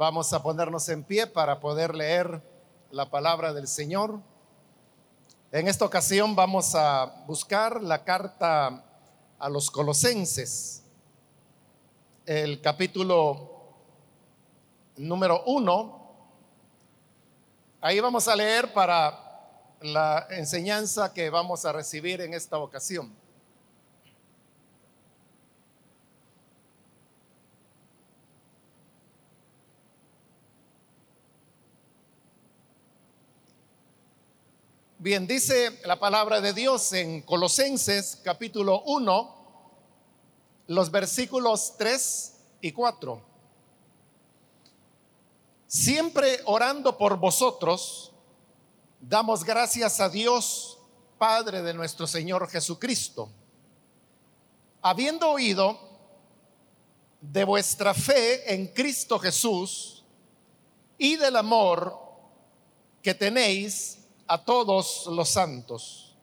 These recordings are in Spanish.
Vamos a ponernos en pie para poder leer la palabra del Señor. En esta ocasión vamos a buscar la carta a los colosenses, el capítulo número uno. Ahí vamos a leer para la enseñanza que vamos a recibir en esta ocasión. Bien, dice la palabra de Dios en Colosenses capítulo 1, los versículos 3 y 4. Siempre orando por vosotros, damos gracias a Dios, Padre de nuestro Señor Jesucristo, habiendo oído de vuestra fe en Cristo Jesús y del amor que tenéis a todos los santos.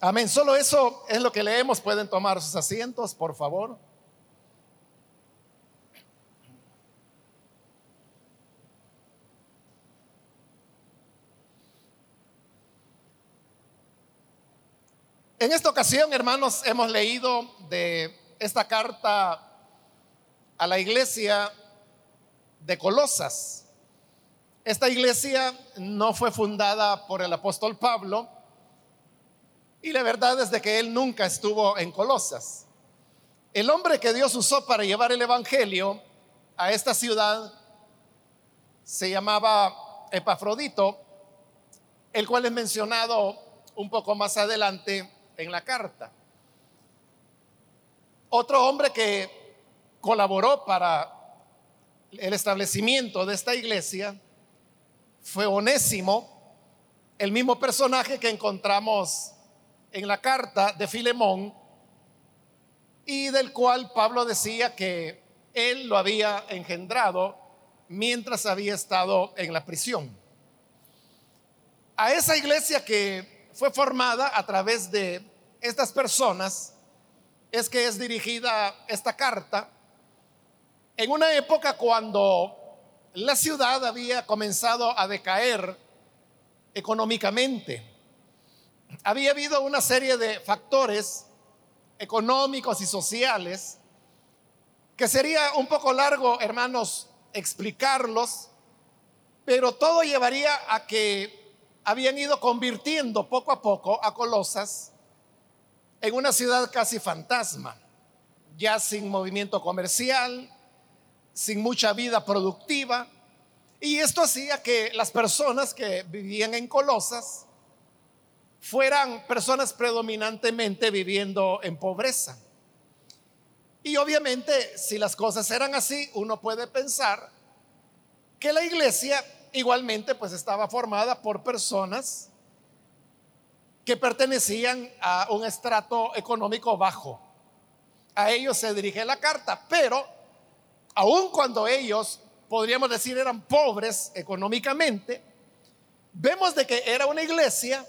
Amén. Solo eso es lo que leemos. Pueden tomar sus asientos, por favor. En esta ocasión, hermanos, hemos leído de esta carta a la iglesia de Colosas. Esta iglesia no fue fundada por el apóstol Pablo y la verdad es de que él nunca estuvo en Colosas. El hombre que Dios usó para llevar el Evangelio a esta ciudad se llamaba Epafrodito, el cual es mencionado un poco más adelante en la carta. Otro hombre que colaboró para el establecimiento de esta iglesia fue Onésimo, el mismo personaje que encontramos en la carta de Filemón y del cual Pablo decía que él lo había engendrado mientras había estado en la prisión. A esa iglesia que fue formada a través de estas personas es que es dirigida esta carta en una época cuando la ciudad había comenzado a decaer económicamente. Había habido una serie de factores económicos y sociales que sería un poco largo, hermanos, explicarlos, pero todo llevaría a que habían ido convirtiendo poco a poco a Colosas en una ciudad casi fantasma, ya sin movimiento comercial, sin mucha vida productiva. Y esto hacía que las personas que vivían en Colosas fueran personas predominantemente viviendo en pobreza. Y obviamente, si las cosas eran así, uno puede pensar que la iglesia igualmente pues estaba formada por personas que pertenecían a un estrato económico bajo. A ellos se dirige la carta, pero aun cuando ellos, podríamos decir, eran pobres económicamente, vemos de que era una iglesia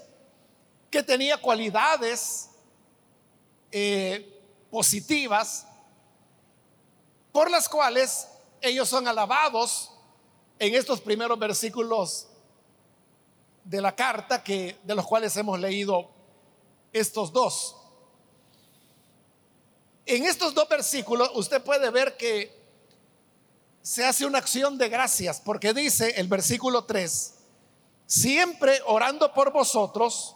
que tenía cualidades eh, positivas por las cuales ellos son alabados en estos primeros versículos de la carta que de los cuales hemos leído estos dos. En estos dos versículos usted puede ver que se hace una acción de gracias, porque dice el versículo 3, siempre orando por vosotros,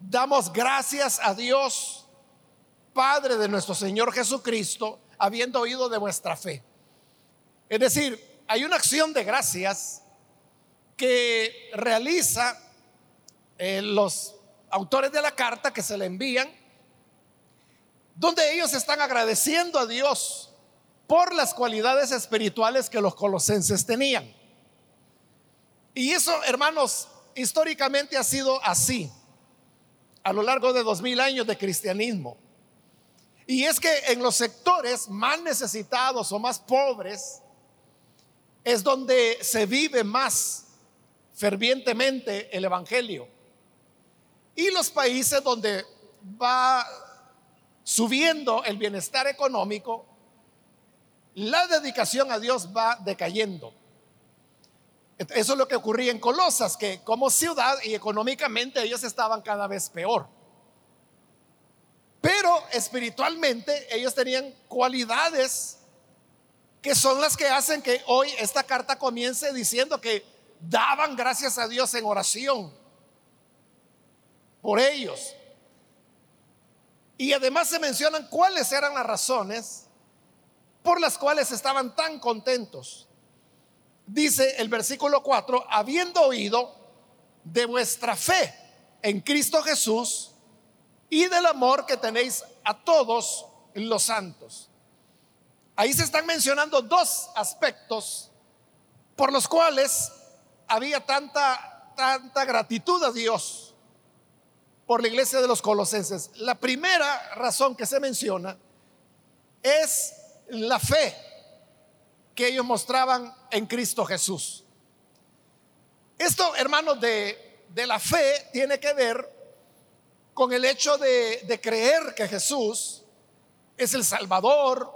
damos gracias a Dios, Padre de nuestro Señor Jesucristo, habiendo oído de vuestra fe. Es decir, hay una acción de gracias que realiza eh, los autores de la carta que se le envían, donde ellos están agradeciendo a Dios por las cualidades espirituales que los colosenses tenían. Y eso, hermanos, históricamente ha sido así a lo largo de dos mil años de cristianismo. Y es que en los sectores más necesitados o más pobres es donde se vive más fervientemente el Evangelio. Y los países donde va subiendo el bienestar económico la dedicación a Dios va decayendo. Eso es lo que ocurría en Colosas, que como ciudad y económicamente ellos estaban cada vez peor. Pero espiritualmente ellos tenían cualidades que son las que hacen que hoy esta carta comience diciendo que daban gracias a Dios en oración por ellos. Y además se mencionan cuáles eran las razones por las cuales estaban tan contentos. Dice el versículo 4, habiendo oído de vuestra fe en Cristo Jesús y del amor que tenéis a todos los santos. Ahí se están mencionando dos aspectos por los cuales había tanta, tanta gratitud a Dios por la iglesia de los colosenses. La primera razón que se menciona es la fe que ellos mostraban en Cristo Jesús. Esto, hermanos, de, de la fe tiene que ver con el hecho de, de creer que Jesús es el Salvador,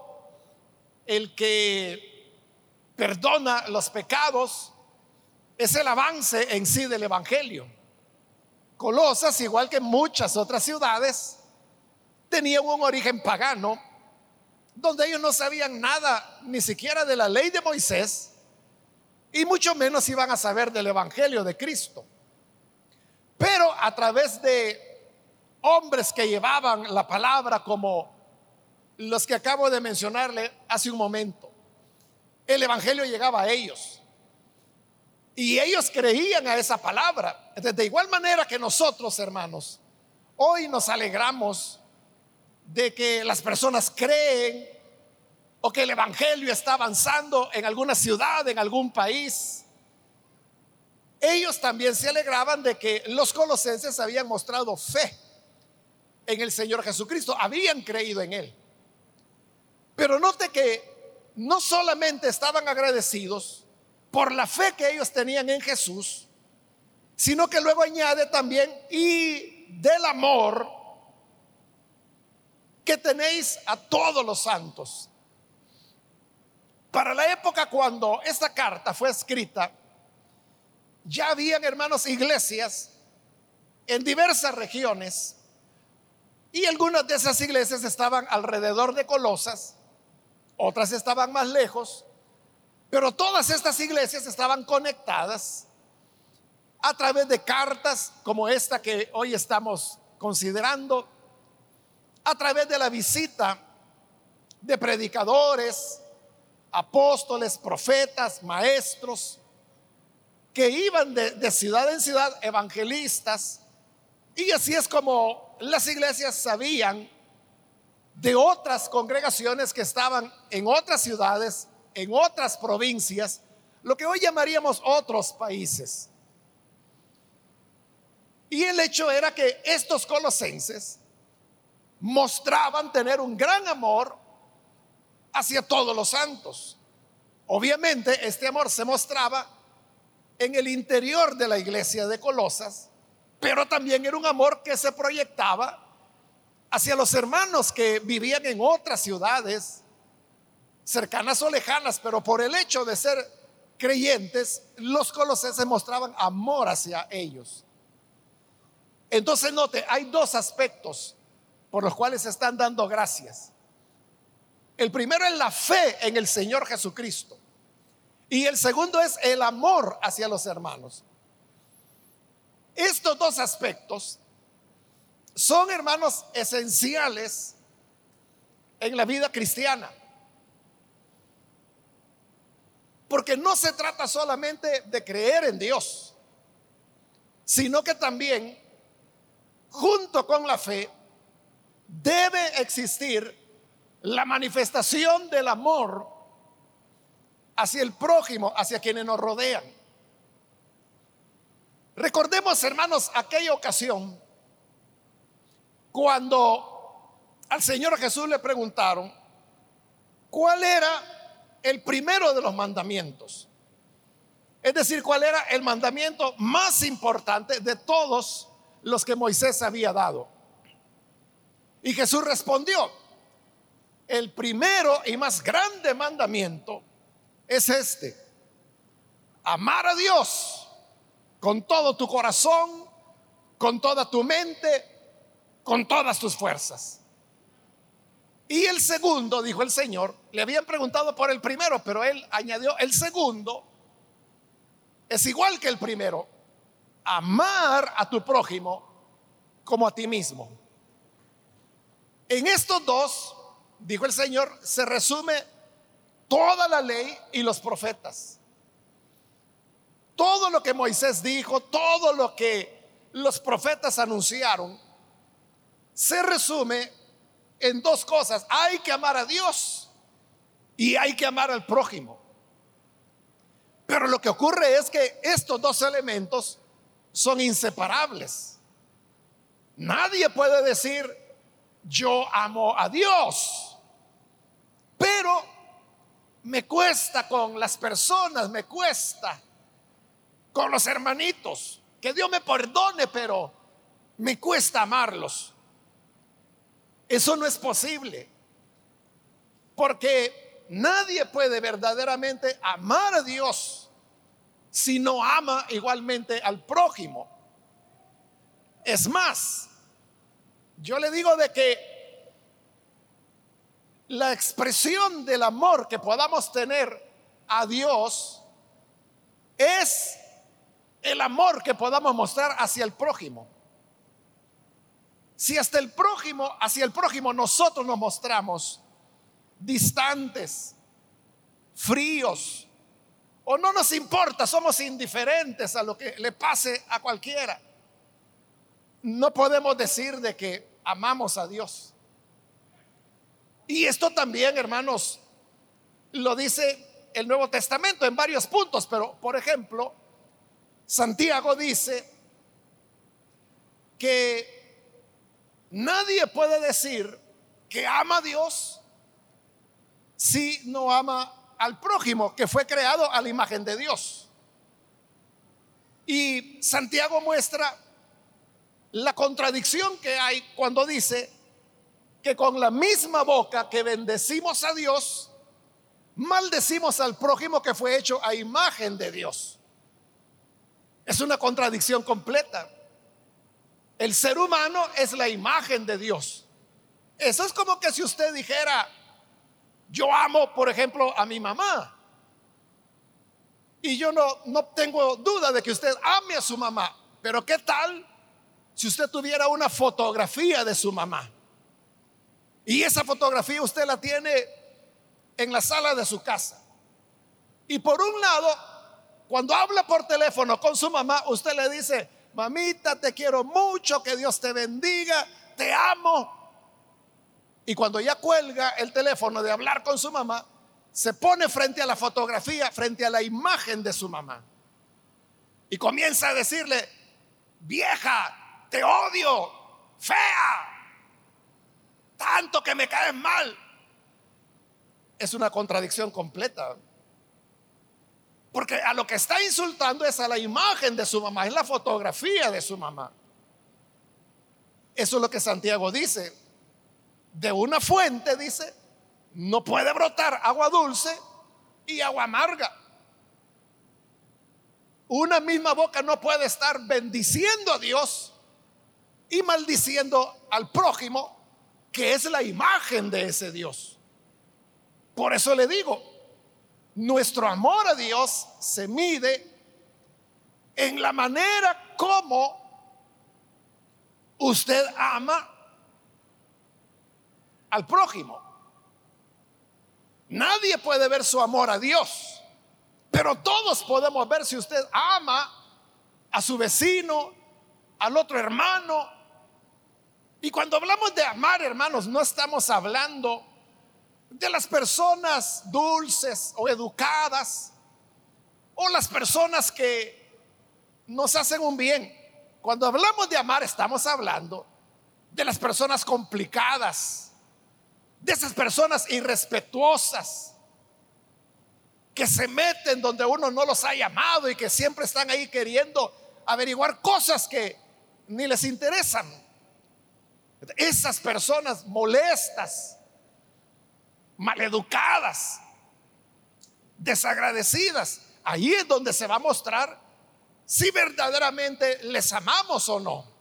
el que perdona los pecados, es el avance en sí del Evangelio. Colosas, igual que muchas otras ciudades, tenían un origen pagano, donde ellos no sabían nada ni siquiera de la ley de Moisés, y mucho menos iban a saber del Evangelio de Cristo. Pero a través de hombres que llevaban la palabra como los que acabo de mencionarle hace un momento. El Evangelio llegaba a ellos. Y ellos creían a esa palabra. De igual manera que nosotros, hermanos, hoy nos alegramos de que las personas creen o que el Evangelio está avanzando en alguna ciudad, en algún país. Ellos también se alegraban de que los colosenses habían mostrado fe en el Señor Jesucristo, habían creído en Él. Pero note que no solamente estaban agradecidos por la fe que ellos tenían en Jesús, sino que luego añade también y del amor que tenéis a todos los santos. Para la época cuando esta carta fue escrita, ya habían hermanos iglesias en diversas regiones y algunas de esas iglesias estaban alrededor de Colosas otras estaban más lejos, pero todas estas iglesias estaban conectadas a través de cartas como esta que hoy estamos considerando, a través de la visita de predicadores, apóstoles, profetas, maestros, que iban de, ciudad en ciudad, evangelistas, y así es como las iglesias sabían de otras congregaciones que estaban en otras ciudades, en otras provincias, lo que hoy llamaríamos otros países. Y el hecho era que estos colosenses mostraban tener un gran amor hacia todos los santos. Obviamente este amor se mostraba en el interior de la iglesia de Colosas, pero también era un amor que se proyectaba hacia los hermanos que vivían en otras ciudades, cercanas o lejanas, pero por el hecho de ser creyentes, los colosenses mostraban amor hacia ellos. Entonces note, hay dos aspectos por los cuales se están dando gracias. El primero es la fe en el Señor Jesucristo. Y el segundo es el amor hacia los hermanos. Estos dos aspectos son, hermanos, esenciales en la vida cristiana. Porque no se trata solamente de creer en Dios, sino que también, junto con la fe, debe existir la manifestación del amor hacia el prójimo, hacia quienes nos rodean. Recordemos, hermanos, aquella ocasión cuando al Señor Jesús le preguntaron cuál era el primero de los mandamientos. Es decir, cuál era el mandamiento más importante de todos los que Moisés había dado. Y Jesús respondió, el primero y más grande mandamiento es este. Amar a Dios con todo tu corazón, con toda tu mente, con todas tus fuerzas. Y el segundo, dijo el Señor, le habían preguntado por el primero, pero él añadió, el segundo es igual que el primero, amar a tu prójimo como a ti mismo. En estos dos, dijo el Señor, se resume toda la ley y los profetas. Todo lo que Moisés dijo, todo lo que los profetas anunciaron, se resume en dos cosas. Hay que amar a Dios y hay que amar al prójimo. Pero lo que ocurre es que estos dos elementos son inseparables. Nadie puede decir, yo amo a Dios, pero me cuesta con las personas, me cuesta con los hermanitos. Que Dios me perdone, pero me cuesta amarlos. Eso no es posible. Porque nadie puede verdaderamente amar a Dios si no ama igualmente al prójimo. Es más, yo le digo de que la expresión del amor que podamos tener a Dios es el amor que podamos mostrar hacia el prójimo. Si hasta el prójimo, hacia el prójimo nosotros nos mostramos distantes, fríos, o no nos importa, somos indiferentes a lo que le pase a cualquiera, no podemos decir de que amamos a Dios. Y esto también, hermanos, lo dice el Nuevo Testamento en varios puntos, pero por ejemplo, Santiago dice que Nadie puede decir que ama a Dios si no ama al prójimo, que fue creado a la imagen de Dios. Y Santiago muestra la contradicción que hay cuando dice que con la misma boca que bendecimos a Dios, maldecimos al prójimo que fue hecho a imagen de Dios. Es una contradicción completa. El ser humano es la imagen de Dios. Eso es como que si usted dijera, yo amo, por ejemplo, a mi mamá. Y yo no, no tengo duda de que usted ame a su mamá. Pero ¿qué tal si usted tuviera una fotografía de su mamá? Y esa fotografía usted la tiene en la sala de su casa. Y por un lado, cuando habla por teléfono con su mamá, usted le dice, mamita, te quiero mucho, que Dios te bendiga, te amo. Y cuando ya cuelga el teléfono de hablar con su mamá, se pone frente a la fotografía, frente a la imagen de su mamá. Y comienza a decirle, vieja, te odio, fea, tanto que me caes mal. Es una contradicción completa. Porque a lo que está insultando es a la imagen de su mamá, es la fotografía de su mamá. Eso es lo que Santiago dice. De una fuente, dice, no puede brotar agua dulce y agua amarga. Una misma boca no puede estar bendiciendo a Dios y maldiciendo al prójimo, que es la imagen de ese Dios. Por eso le digo, nuestro amor a Dios se mide en la manera como usted ama al prójimo. Nadie puede ver su amor a Dios, pero todos podemos ver si usted ama a su vecino, al otro hermano. Y cuando hablamos de amar, hermanos, no estamos hablando de las personas dulces o educadas o las personas que nos hacen un bien. Cuando hablamos de amar estamos hablando de las personas complicadas, de esas personas irrespetuosas que se meten donde uno no los ha llamado y que siempre están ahí queriendo averiguar cosas que ni les interesan. Esas personas molestas maleducadas, desagradecidas. Ahí es donde se va a mostrar si verdaderamente les amamos o no.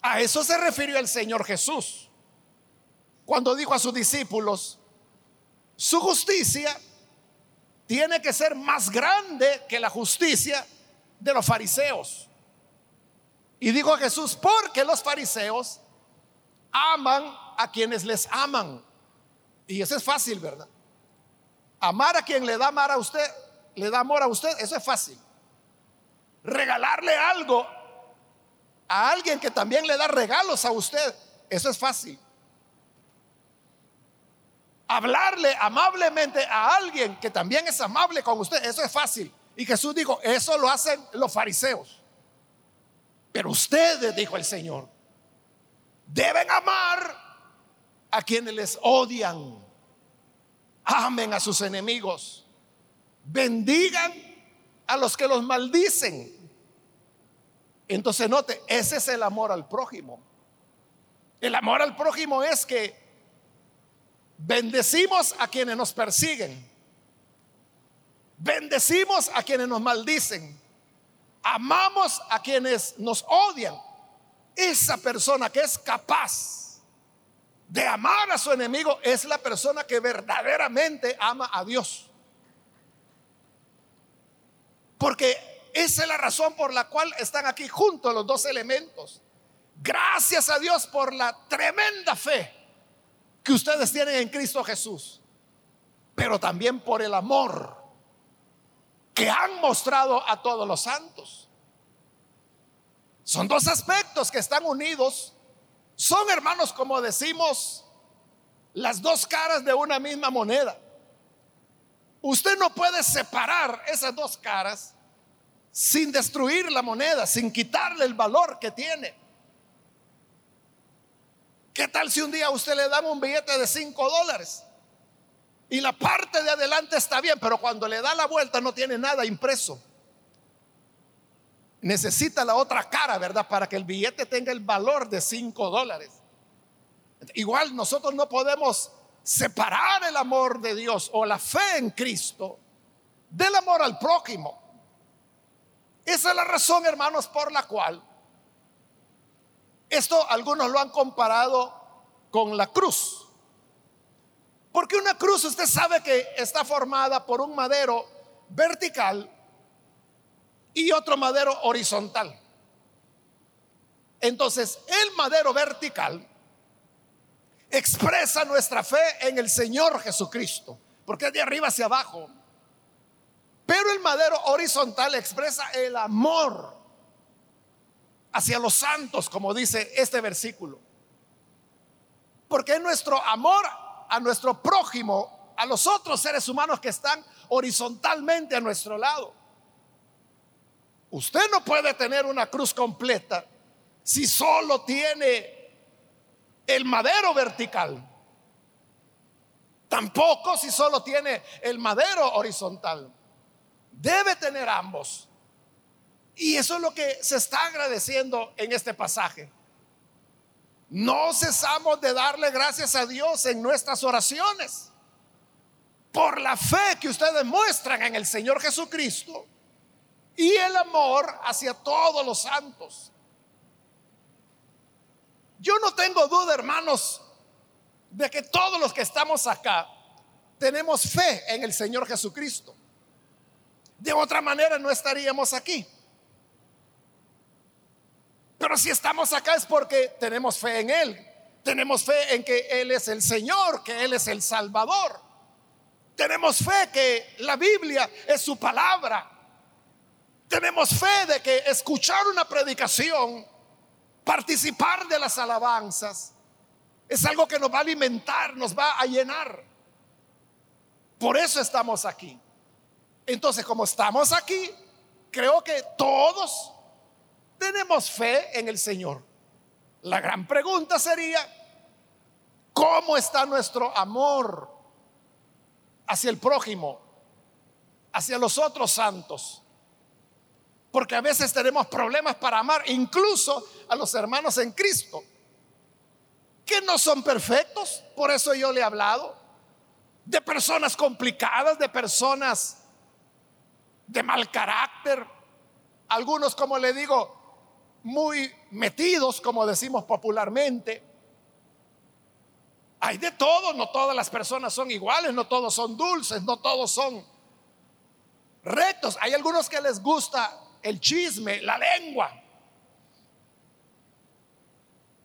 A eso se refirió el Señor Jesús cuando dijo a sus discípulos, su justicia tiene que ser más grande que la justicia de los fariseos. Y dijo Jesús, porque los fariseos aman a quienes les aman. Y eso es fácil, ¿verdad? Amar a quien le da amar a usted, le da amor a usted, eso es fácil. Regalarle algo a alguien que también le da regalos a usted, eso es fácil. Hablarle amablemente a alguien que también es amable con usted, eso es fácil. Y Jesús dijo, eso lo hacen los fariseos. Pero ustedes, dijo el Señor, deben amar a quienes les odian. Amen a sus enemigos. Bendigan a los que los maldicen. Entonces note, ese es el amor al prójimo. El amor al prójimo es que bendecimos a quienes nos persiguen. Bendecimos a quienes nos maldicen. Amamos a quienes nos odian. Esa persona que es capaz de amar a su enemigo es la persona que verdaderamente ama a Dios. Porque esa es la razón por la cual están aquí juntos los dos elementos. Gracias a Dios por la tremenda fe que ustedes tienen en Cristo Jesús, pero también por el amor que han mostrado a todos los santos. Son dos aspectos que están unidos. Son hermanos, como decimos, las dos caras de una misma moneda. Usted no puede separar esas dos caras sin destruir la moneda, sin quitarle el valor que tiene. ¿Qué tal si un día usted le dan un billete de 5 dólares? Y la parte de adelante está bien, pero cuando le da la vuelta no tiene nada impreso. Necesita la otra cara, ¿verdad? Para que el billete tenga el valor de 5 dólares. Igual nosotros no podemos separar el amor de Dios o la fe en Cristo del amor al prójimo. Esa es la razón, hermanos, por la cual esto algunos lo han comparado con la cruz. Porque una cruz usted sabe que está formada por un madero vertical y otro madero horizontal. Entonces, el madero vertical expresa nuestra fe en el Señor Jesucristo, porque es de arriba hacia abajo. Pero el madero horizontal expresa el amor hacia los santos, como dice este versículo. Porque es nuestro amor a nuestro prójimo, a los otros seres humanos que están horizontalmente a nuestro lado. Usted no puede tener una cruz completa si solo tiene el madero vertical. Tampoco si solo tiene el madero horizontal. Debe tener ambos. Y eso es lo que se está agradeciendo en este pasaje. No cesamos de darle gracias a Dios en nuestras oraciones por la fe que ustedes muestran en el Señor Jesucristo y el amor hacia todos los santos. Yo no tengo duda, hermanos, de que todos los que estamos acá tenemos fe en el Señor Jesucristo. De otra manera no estaríamos aquí. Pero si estamos acá es porque tenemos fe en Él. Tenemos fe en que Él es el Señor, que Él es el Salvador. Tenemos fe que la Biblia es su palabra. Tenemos fe de que escuchar una predicación, participar de las alabanzas, es algo que nos va a alimentar, nos va a llenar. Por eso estamos aquí. Entonces, como estamos aquí, creo que todos tenemos fe en el Señor. La gran pregunta sería, ¿cómo está nuestro amor hacia el prójimo, hacia los otros santos? Porque a veces tenemos problemas para amar incluso a los hermanos en Cristo. que no son perfectos, por eso yo le he hablado, de personas complicadas, de personas de mal carácter, algunos, como le digo, muy metidos, como decimos popularmente. Hay de todo, no todas las personas son iguales, no todos son dulces, no todos son rectos. Hay algunos que les gusta el chisme, la lengua.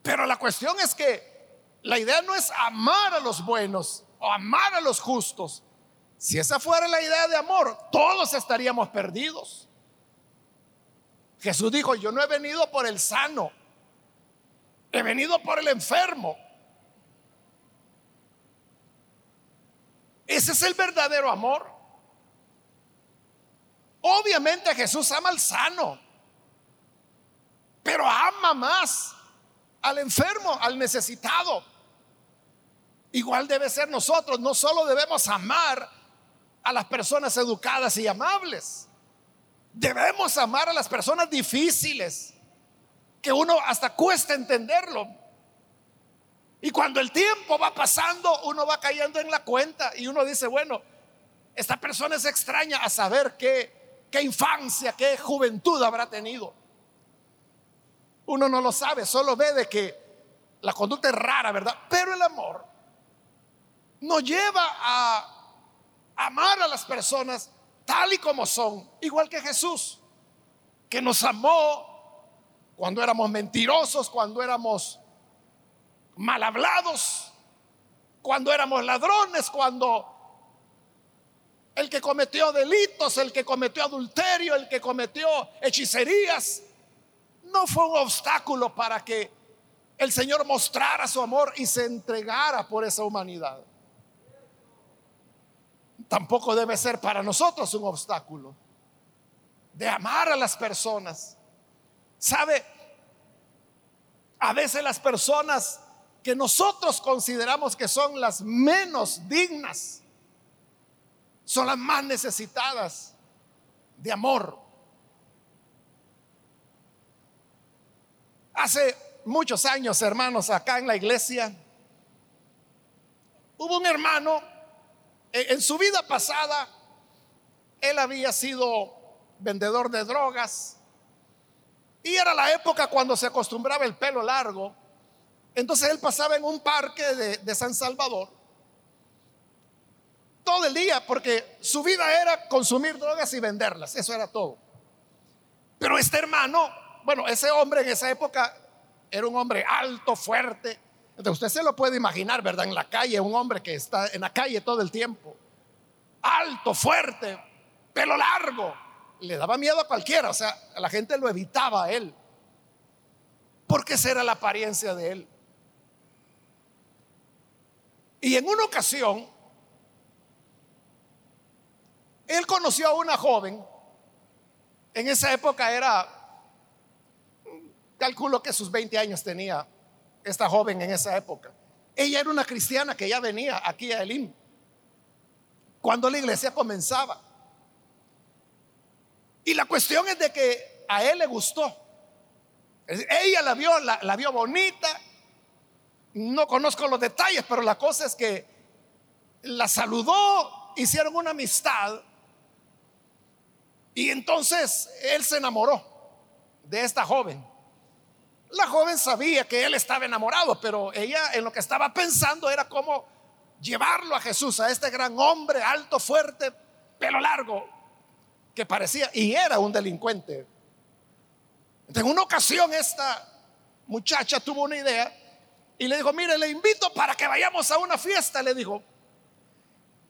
Pero la cuestión es que la idea no es amar a los buenos o amar a los justos. Si esa fuera la idea de amor, todos estaríamos perdidos. Jesús dijo, yo no he venido por el sano, he venido por el enfermo. Ese es el verdadero amor. Obviamente Jesús ama al sano, pero ama más al enfermo, al necesitado. Igual debe ser nosotros, no solo debemos amar a las personas educadas y amables, Debemos amar a las personas difíciles, que uno hasta cuesta entenderlo. Y cuando el tiempo va pasando, uno va cayendo en la cuenta y uno dice, bueno, esta persona es extraña a saber qué, qué infancia, qué juventud habrá tenido. Uno no lo sabe, solo ve de que la conducta es rara, ¿verdad? Pero el amor nos lleva a amar a las personas tal y como son, igual que Jesús, que nos amó cuando éramos mentirosos, cuando éramos mal hablados, cuando éramos ladrones, cuando el que cometió delitos, el que cometió adulterio, el que cometió hechicerías, no fue un obstáculo para que el Señor mostrara su amor y se entregara por esa humanidad tampoco debe ser para nosotros un obstáculo de amar a las personas. ¿Sabe? A veces las personas que nosotros consideramos que son las menos dignas, son las más necesitadas de amor. Hace muchos años, hermanos, acá en la iglesia, hubo un hermano en su vida pasada, él había sido vendedor de drogas y era la época cuando se acostumbraba el pelo largo. Entonces él pasaba en un parque de, San Salvador todo el día porque su vida era consumir drogas y venderlas, eso era todo. Pero este hermano, bueno, ese hombre en esa época era un hombre alto, fuerte, usted se lo puede imaginar, ¿verdad? En la calle, un hombre que está en la calle todo el tiempo, alto, fuerte, pelo largo, le daba miedo a cualquiera, o sea, la gente lo evitaba a él, porque esa era la apariencia de él. Y en una ocasión, él conoció a una joven, en esa época era, calculo que sus 20 años tenía esta joven en esa época. Ella era una cristiana que ya venía aquí a Elim cuando la iglesia comenzaba. Y la cuestión es de que a él le gustó. Ella la vio, la, la vio bonita. No conozco los detalles, pero la cosa es que la saludó, hicieron una amistad. Y entonces él se enamoró de esta joven. La joven sabía que él estaba enamorado, pero ella en lo que estaba pensando era cómo llevarlo a Jesús, a este gran hombre alto, fuerte, pelo largo, que parecía y era un delincuente. En una ocasión esta muchacha tuvo una idea y le dijo, mire, le invito para que vayamos a una fiesta, le dijo.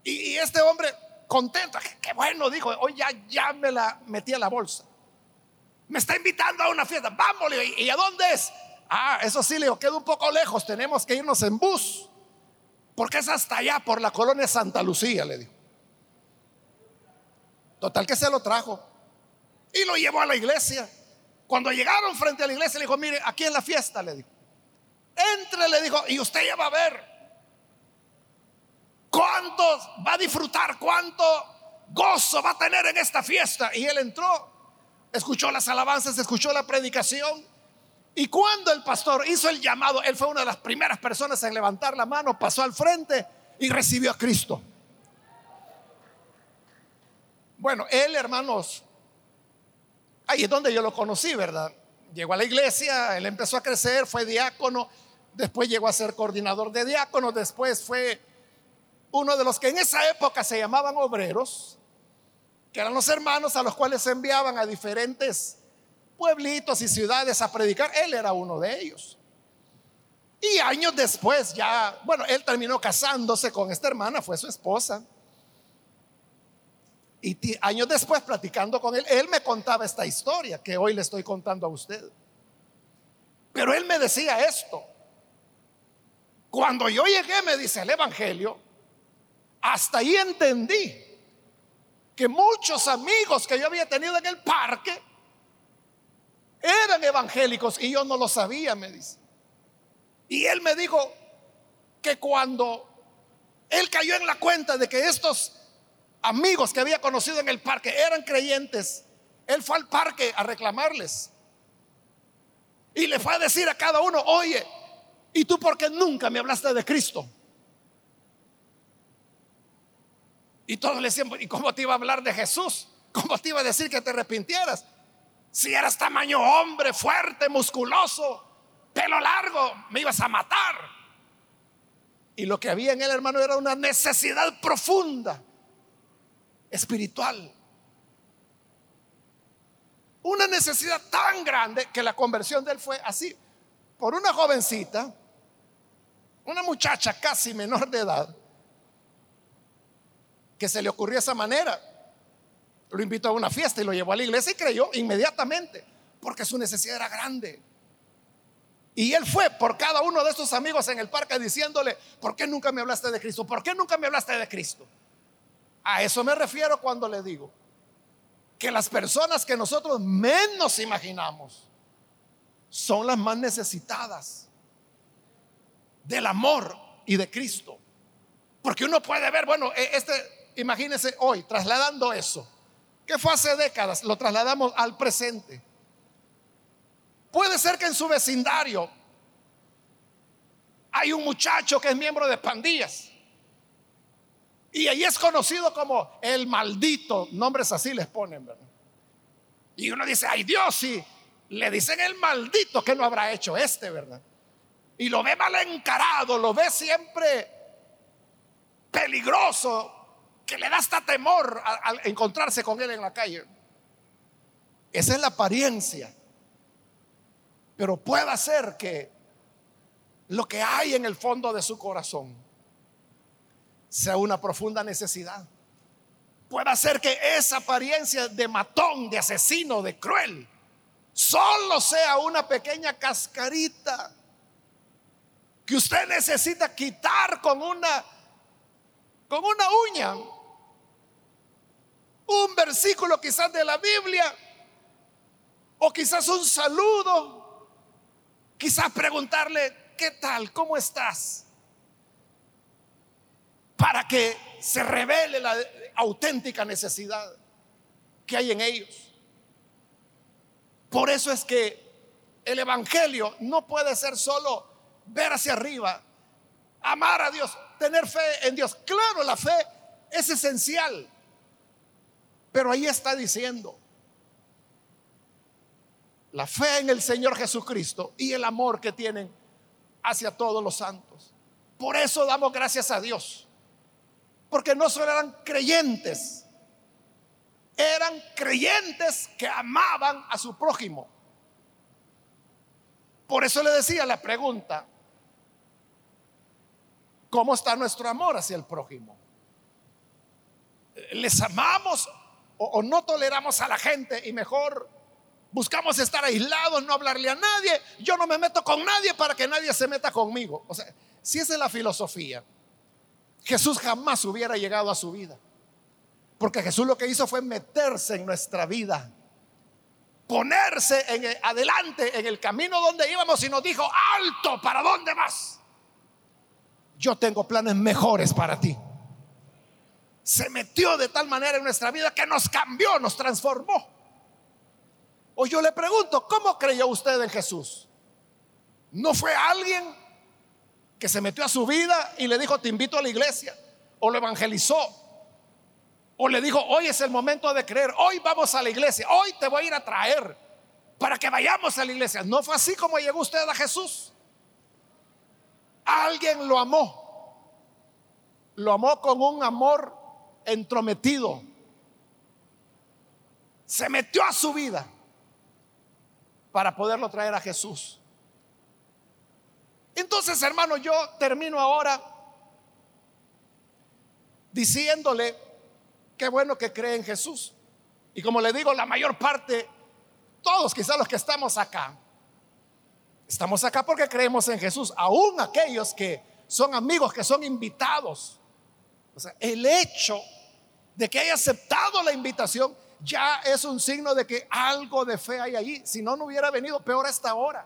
Y, este hombre contento, qué, bueno, dijo, hoy ya, ya me la metí a la bolsa. Me está invitando a una fiesta. Vamos, ¿y a dónde es? Ah, eso sí, le digo, queda un poco lejos. Tenemos que irnos en bus. Porque es hasta allá, por la colonia Santa Lucía, le dijo. Total que se lo trajo. Y lo llevó a la iglesia. Cuando llegaron frente a la iglesia, le dijo, mire, aquí en la fiesta, le dijo. Entre, le dijo, y usted ya va a ver cuánto va a disfrutar, cuánto gozo va a tener en esta fiesta. Y él entró escuchó las alabanzas, escuchó la predicación Y cuando el pastor hizo el llamado, él fue una de las primeras personas en levantar la mano, pasó al frente y recibió a Cristo. Bueno, él, hermanos, ahí es donde yo lo conocí, ¿verdad? Llegó a la iglesia, él empezó a crecer, fue diácono, después llegó a ser coordinador de diáconos, después fue uno de los que en esa época se llamaban obreros, que eran los hermanos a los cuales se enviaban a diferentes pueblitos y ciudades a predicar. Él era uno de ellos. Y años después ya, bueno, él terminó casándose con esta hermana, fue su esposa. Y años después, platicando con él, él me contaba esta historia que hoy le estoy contando a usted. Pero él me decía esto. Cuando yo llegué, me dice el Evangelio, hasta ahí entendí que muchos amigos que yo había tenido en el parque eran evangélicos y yo no lo sabía, me dice. Y él me dijo que cuando él cayó en la cuenta de que estos amigos que había conocido en el parque eran creyentes, él fue al parque a reclamarles. Y le fue a decir a cada uno, oye, ¿y tú por qué nunca me hablaste de Cristo? Y todos le decían, ¿y cómo te iba a hablar de Jesús? ¿Cómo te iba a decir que te arrepintieras? Si eras tamaño hombre, fuerte, musculoso, pelo largo, me ibas a matar. Y lo que había en él, hermano, era una necesidad profunda, espiritual. Una necesidad tan grande que la conversión de él fue así, por una jovencita, una muchacha casi menor de edad, que se le ocurrió esa manera. Lo invitó a una fiesta y lo llevó a la iglesia y creyó inmediatamente, porque su necesidad era grande. Y él fue por cada uno de estos amigos en el parque diciéndole, ¿por qué nunca me hablaste de Cristo? ¿Por qué nunca me hablaste de Cristo? A eso me refiero cuando le digo que las personas que nosotros menos imaginamos son las más necesitadas del amor y de Cristo. Porque uno puede ver, bueno, e, este, imagínense hoy, trasladando eso, que fue hace décadas, lo trasladamos al presente. Puede ser que en su vecindario hay un muchacho que es miembro de pandillas. Y ahí es conocido como el maldito, nombres así les ponen, ¿verdad? Y uno dice, ay Dios, si le dicen el maldito, que no habrá hecho este, verdad? Y lo ve mal encarado, lo ve siempre peligroso, que le da hasta temor al encontrarse con él en la calle. Esa es la apariencia. Pero puede ser que lo que hay en el fondo de su corazón sea una profunda necesidad. Puede ser que esa apariencia de matón, de asesino, de cruel, solo sea una pequeña cascarita que usted necesita quitar con una con una uña un versículo quizás de la Biblia, o quizás un saludo, quizás preguntarle, ¿qué tal? ¿Cómo estás? Para que se revele la auténtica necesidad que hay en ellos. Por eso es que el Evangelio no puede ser solo ver hacia arriba, amar a Dios, tener fe en Dios. Claro, la fe es esencial. Pero ahí está diciendo, la fe en el Señor Jesucristo y el amor que tienen hacia todos los santos. Por eso damos gracias a Dios. Porque no solo eran creyentes, eran creyentes que amaban a su prójimo. Por eso le decía la pregunta, ¿cómo está nuestro amor hacia el prójimo? ¿Les amamos o, no toleramos a la gente y mejor buscamos estar aislados, no hablarle a nadie, yo no me meto con nadie para que nadie se meta conmigo. O sea, si esa es la filosofía, Jesús jamás hubiera llegado a su vida. Porque Jesús lo que hizo fue meterse en nuestra vida, ponerse en adelante en el camino donde íbamos y nos dijo, alto, ¿para dónde vas? Yo tengo planes mejores para ti se metió de tal manera en nuestra vida que nos cambió, nos transformó. O yo le pregunto, ¿cómo creyó usted en Jesús? No fue alguien que se metió a su vida y le dijo, te invito a la iglesia, o lo evangelizó, o le dijo, hoy es el momento de creer, hoy vamos a la iglesia, hoy te voy a ir a traer para que vayamos a la iglesia. No fue así como llegó usted a Jesús. Alguien lo amó. Lo amó con un amor entrometido. Se metió a su vida para poderlo traer a Jesús. Entonces, hermano, yo termino ahora diciéndole qué bueno que cree en Jesús. Y como le digo, la mayor parte, todos quizás los que estamos acá, estamos acá porque creemos en Jesús, aún aquellos que son amigos, que son invitados. O sea, el hecho de que haya aceptado la invitación ya es un signo de que algo de fe hay allí. Si no, no hubiera venido peor hasta ahora.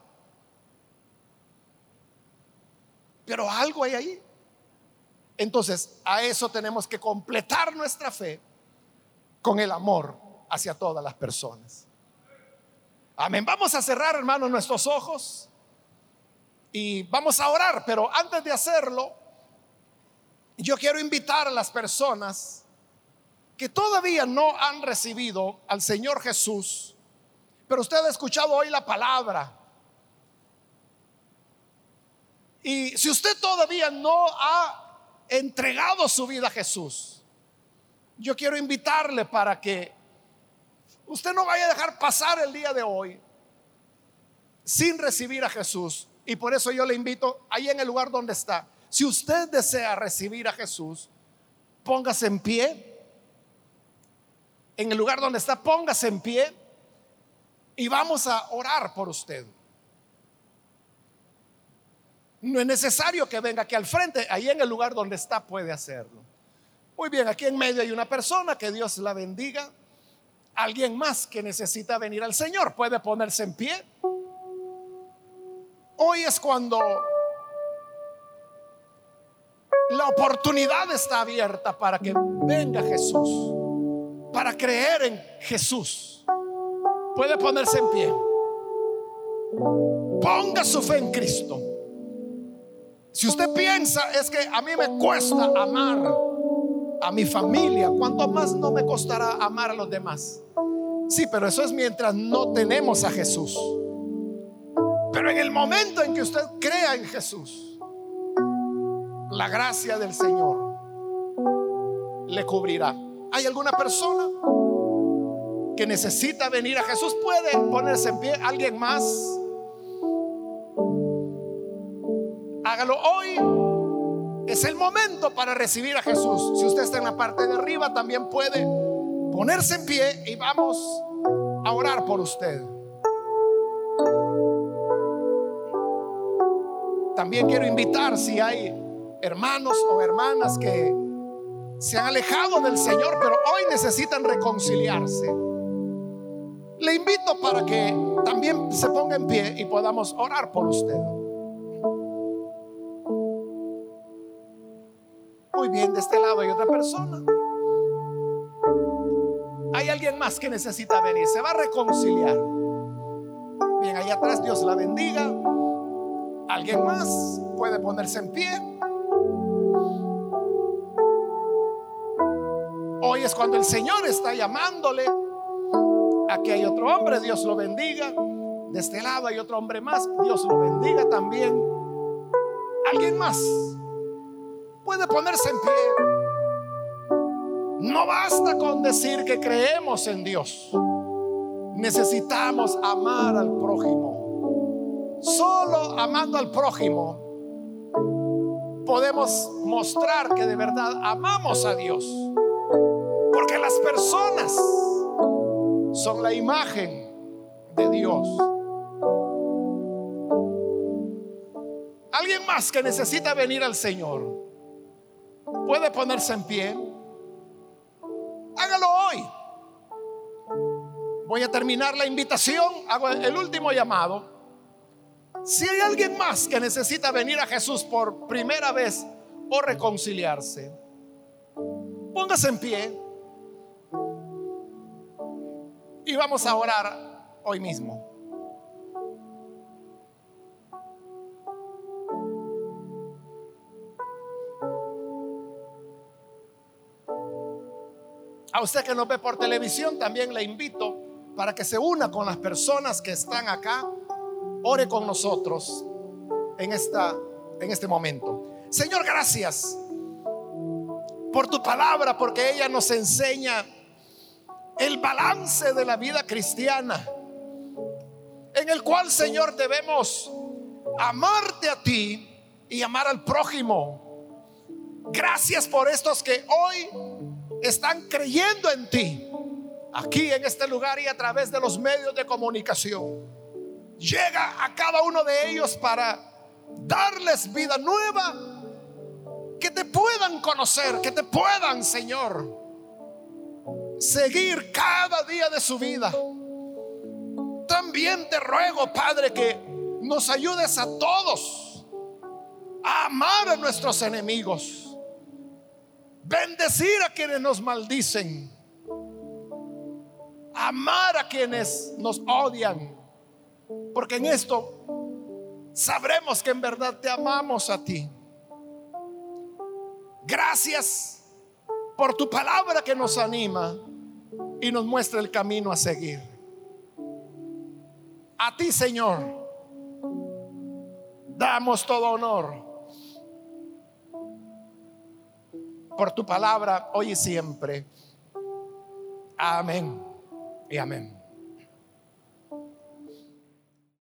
Pero algo hay ahí. Entonces, a eso tenemos que completar nuestra fe con el amor hacia todas las personas. Amén. Vamos a cerrar, hermanos, nuestros ojos y vamos a orar, pero antes de hacerlo, yo quiero invitar a las personas que todavía no han recibido al Señor Jesús, pero usted ha escuchado hoy la palabra y si usted todavía no ha entregado su vida a Jesús, yo quiero invitarle para que usted no vaya a dejar pasar el día de hoy sin recibir a Jesús. Y por eso yo le invito ahí en el lugar donde está. Si usted desea recibir a Jesús, póngase en pie. En el lugar donde está, póngase en pie y vamos a orar por usted. No es necesario que venga aquí al frente, ahí en el lugar donde está puede hacerlo. Muy bien, aquí en medio hay una persona, que Dios la bendiga. Alguien más que necesita venir al Señor puede ponerse en pie. Hoy es cuando la oportunidad está abierta para que venga Jesús, para creer en Jesús. Puede ponerse en pie. Ponga su fe en Cristo. Si usted piensa es que a mí me cuesta amar a mi familia, ¿cuánto más no me costará amar a los demás? Sí, pero eso es mientras no tenemos a Jesús. Pero en el momento en que usted crea en Jesús, la gracia del Señor le cubrirá. ¿Hay alguna persona que necesita venir a Jesús? ¿Puede ponerse en pie? ¿Alguien más? Hágalo hoy. Es el momento para recibir a Jesús. Si usted está en la parte de arriba, también puede ponerse en pie y vamos a orar por usted. También quiero invitar si hay hermanos o hermanas que se han alejado del Señor, pero hoy necesitan reconciliarse. Le invito para que también se ponga en pie y podamos orar por usted. Muy bien, de este lado hay otra persona. Hay alguien más que necesita venir, se va a reconciliar. Bien, ahí atrás Dios la bendiga. ¿Alguien más puede ponerse en pie? Hoy es cuando el Señor está llamándole. Aquí hay otro hombre, Dios lo bendiga. De este lado hay otro hombre más, Dios lo bendiga también. ¿Alguien más? puede ponerse en pie. No basta con decir que creemos en Dios. Necesitamos amar al prójimo. Solo amando al prójimo podemos mostrar que de verdad amamos a Dios. Porque las personas son la imagen de Dios. Alguien más que necesita venir al Señor puede ponerse en pie, hágalo hoy. Voy a terminar la invitación, hago el último llamado. Si hay alguien más que necesita venir a Jesús por primera vez o reconciliarse, póngase en pie y vamos a orar hoy mismo. A usted que nos ve por televisión, también le invito para que se una con las personas que están acá, ore con nosotros en, esta, en este momento. Señor, gracias por tu palabra, porque ella nos enseña el balance de la vida cristiana, en el cual, Señor, debemos amarte a ti y amar al prójimo. Gracias por estos que hoy están creyendo en ti, aquí en este lugar y a través de los medios de comunicación. Llega a cada uno de ellos para darles vida nueva, que te puedan conocer, que te puedan, Señor, seguir cada día de su vida. También te ruego, Padre, que nos ayudes a todos a amar a nuestros enemigos, bendecir a quienes nos maldicen, amar a quienes nos odian, porque en esto sabremos que en verdad te amamos a ti. Gracias por tu palabra que nos anima y nos muestra el camino a seguir. A ti, Señor, damos todo honor por tu palabra hoy y siempre. Amén y amén.